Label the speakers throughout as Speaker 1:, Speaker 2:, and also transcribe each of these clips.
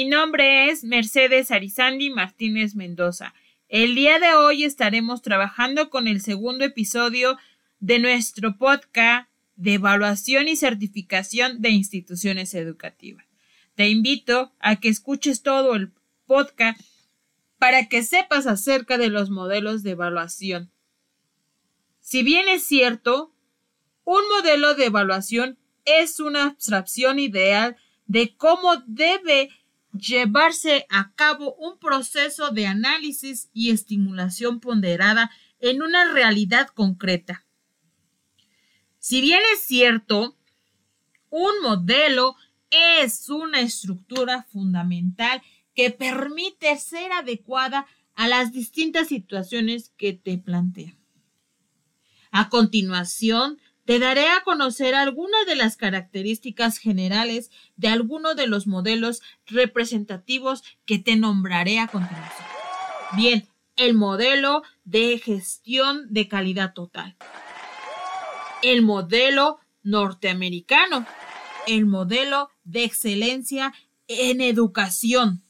Speaker 1: Mi nombre es Mercedes Arizandi Martínez Mendoza. El día de hoy estaremos trabajando con el segundo episodio de nuestro podcast de evaluación y certificación de instituciones educativas. Te invito a que escuches todo el podcast para que sepas acerca de los modelos de evaluación. Si bien es cierto, un modelo de evaluación es una abstracción ideal de cómo debe llevarse a cabo un proceso de análisis y estimulación ponderada en una realidad concreta. Si bien es cierto, un modelo es una estructura fundamental que permite ser adecuada a las distintas situaciones que te plantea. A continuación, te daré a conocer algunas de las características generales de algunos de los modelos representativos que te nombraré a continuación. Bien, el modelo de gestión de calidad total. El modelo norteamericano. El modelo de excelencia en educación.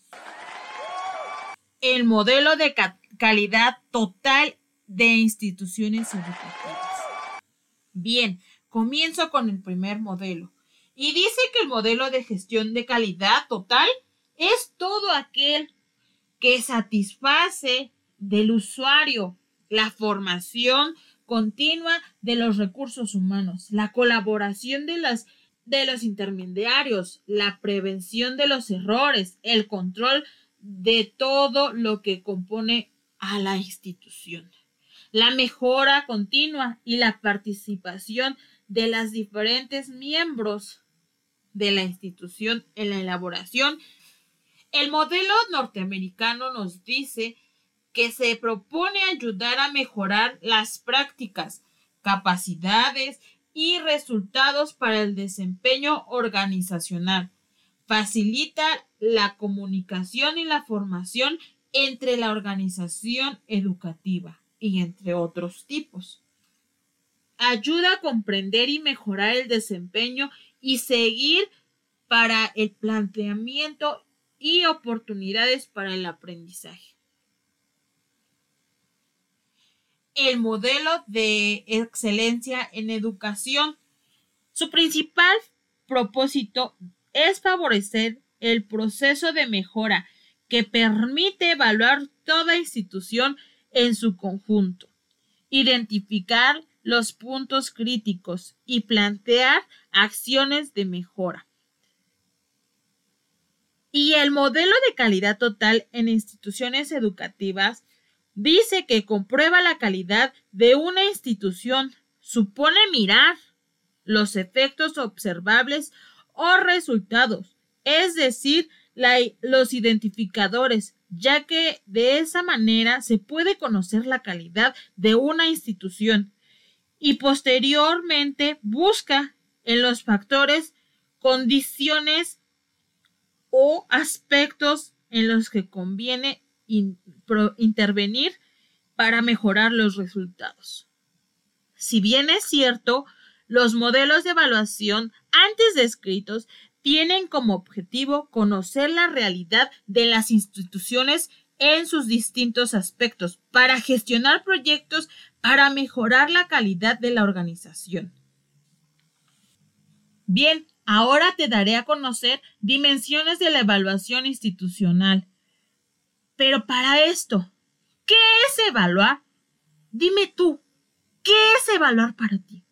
Speaker 1: El modelo de calidad total de instituciones educativas. Bien, comienzo con el primer modelo. Y dice que el modelo de gestión de calidad total es todo aquel que satisface del usuario la formación continua de los recursos humanos, la colaboración de, las, de los intermediarios, la prevención de los errores, el control de todo lo que compone a la institución la mejora continua y la participación de las diferentes miembros de la institución en la elaboración. El modelo norteamericano nos dice que se propone ayudar a mejorar las prácticas, capacidades y resultados para el desempeño organizacional. Facilita la comunicación y la formación entre la organización educativa y entre otros tipos. Ayuda a comprender y mejorar el desempeño y seguir para el planteamiento y oportunidades para el aprendizaje. El modelo de excelencia en educación. Su principal propósito es favorecer el proceso de mejora que permite evaluar toda institución en su conjunto, identificar los puntos críticos y plantear acciones de mejora. Y el modelo de calidad total en instituciones educativas dice que comprueba la calidad de una institución, supone mirar los efectos observables o resultados, es decir, los identificadores ya que de esa manera se puede conocer la calidad de una institución y posteriormente busca en los factores, condiciones o aspectos en los que conviene intervenir para mejorar los resultados. Si bien es cierto, los modelos de evaluación antes descritos tienen como objetivo conocer la realidad de las instituciones en sus distintos aspectos para gestionar proyectos para mejorar la calidad de la organización. Bien, ahora te daré a conocer dimensiones de la evaluación institucional. Pero para esto, ¿qué es evaluar? Dime tú, ¿qué es evaluar para ti?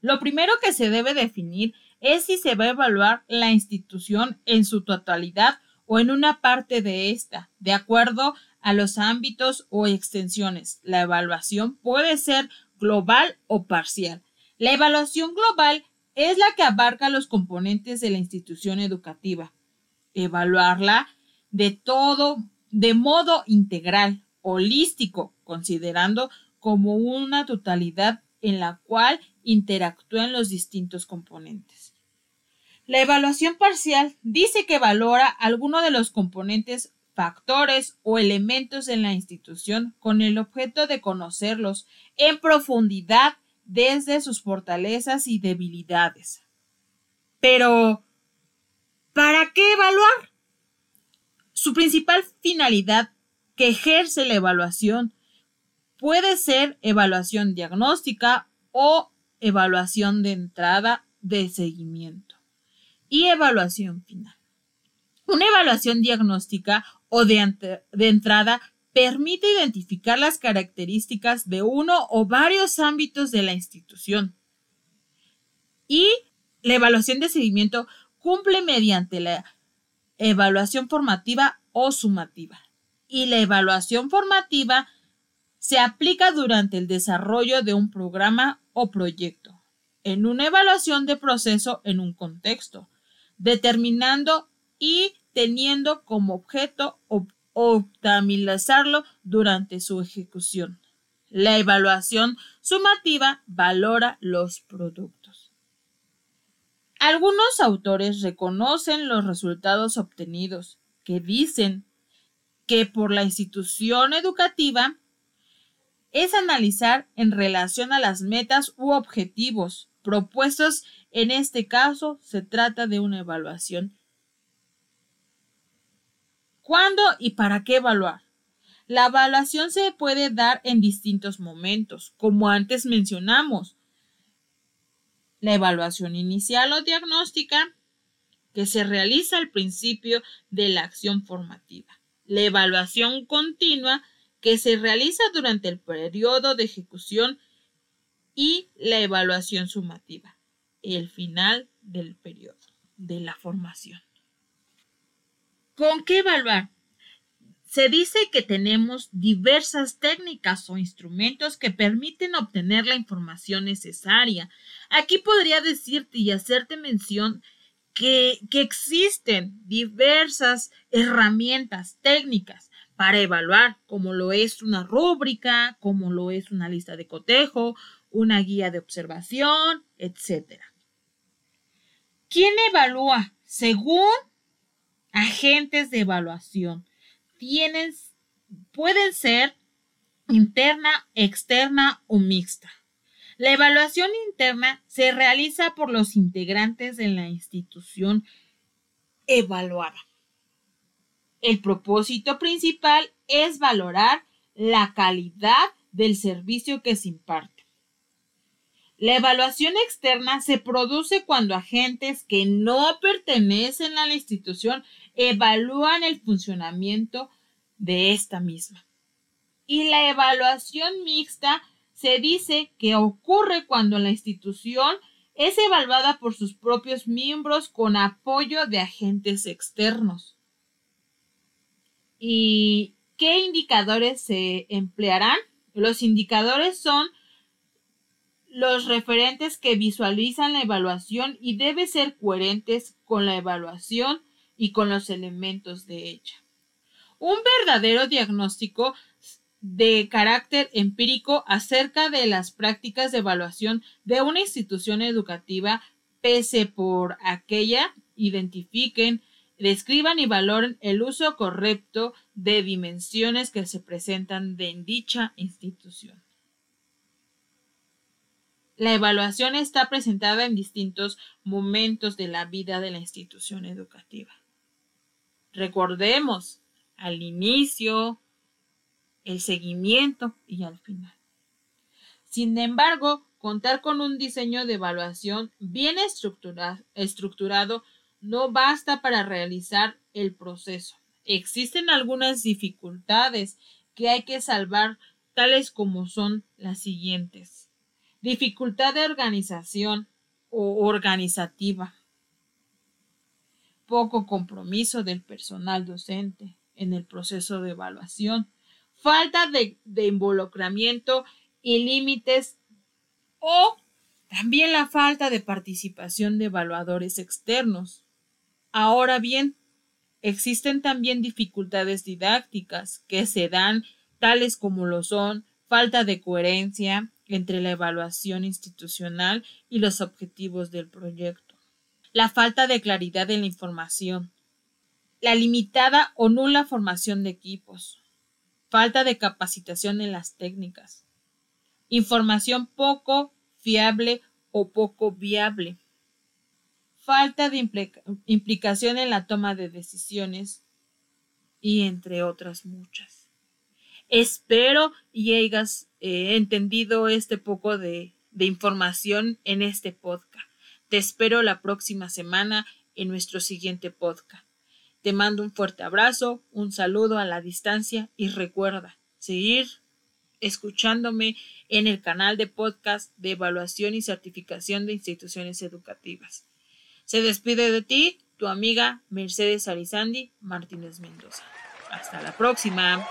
Speaker 1: Lo primero que se debe definir es si se va a evaluar la institución en su totalidad o en una parte de esta, de acuerdo a los ámbitos o extensiones. La evaluación puede ser global o parcial. La evaluación global es la que abarca los componentes de la institución educativa. Evaluarla de todo, de modo integral, holístico, considerando como una totalidad en la cual interactúan los distintos componentes. La evaluación parcial dice que valora alguno de los componentes, factores o elementos en la institución con el objeto de conocerlos en profundidad desde sus fortalezas y debilidades. Pero, ¿para qué evaluar? Su principal finalidad que ejerce la evaluación puede ser evaluación diagnóstica o evaluación de entrada de seguimiento y evaluación final. Una evaluación diagnóstica o de, de, entrada permite identificar las características de uno o varios ámbitos de la institución. Y la evaluación de seguimiento cumple mediante la evaluación formativa o sumativa. Y la evaluación formativa se aplica durante el desarrollo de un programa o proyecto, en una evaluación de proceso en un contexto, determinando y teniendo como objeto optimizarlo durante su ejecución. La evaluación sumativa valora los productos. Algunos autores reconocen los resultados obtenidos, que dicen que por la institución educativa es analizar en relación a las metas u objetivos propuestos. En este caso, se trata de una evaluación. ¿Cuándo y para qué evaluar? La evaluación se puede dar en distintos momentos, como antes mencionamos. La evaluación inicial o diagnóstica, que se realiza al principio de la acción formativa. La evaluación continua, que se realiza durante el periodo de ejecución y la evaluación sumativa, el final del periodo de la formación. ¿Con qué evaluar? Se dice que tenemos diversas técnicas o instrumentos que permiten obtener la información necesaria. Aquí podría decirte y hacerte mención que, que existen diversas herramientas técnicas para evaluar, como lo es una rúbrica, como lo es una lista de cotejo, una guía de observación, etc. ¿Quién evalúa? Según agentes de evaluación, tienen, pueden ser interna, externa o mixta. La evaluación interna se realiza por los integrantes de la institución evaluada. El propósito principal es valorar la calidad del servicio que se imparte. La evaluación externa se produce cuando agentes que no pertenecen a la institución evalúan el funcionamiento de esta misma. Y la evaluación mixta se dice que ocurre cuando la institución es evaluada por sus propios miembros con apoyo de agentes externos. ¿Y qué indicadores se emplearán? Los indicadores son los referentes que visualizan la evaluación y debe ser coherentes con la evaluación y con los elementos de ella. Un verdadero diagnóstico de carácter empírico acerca de las prácticas de evaluación de una institución educativa, pese por aquella, identifiquen describan y valoren el uso correcto de dimensiones que se presentan en dicha institución. La evaluación está presentada en distintos momentos de la vida de la institución educativa. Recordemos, al inicio, el seguimiento y al final. Sin embargo, contar con un diseño de evaluación bien estructurado no basta para realizar el proceso. Existen algunas dificultades que hay que salvar, tales como son las siguientes. Dificultad de organización o organizativa. Poco compromiso del personal docente en el proceso de evaluación. Falta de, de involucramiento y límites o también la falta de participación de evaluadores externos. Ahora bien, existen también dificultades didácticas que se dan tales como lo son falta de coherencia entre la evaluación institucional y los objetivos del proyecto, la falta de claridad en la información, la limitada o nula formación de equipos, falta de capacitación en las técnicas, información poco fiable o poco viable, falta de implicación en la toma de decisiones y entre otras muchas. Espero y hayas eh, entendido este poco de, de información en este podcast. Te espero la próxima semana en nuestro siguiente podcast. Te mando un fuerte abrazo, un saludo a la distancia y recuerda seguir escuchándome en el canal de podcast de evaluación y certificación de instituciones educativas. Se despide de ti tu amiga Mercedes Arizandi Martínez Mendoza. Hasta la próxima.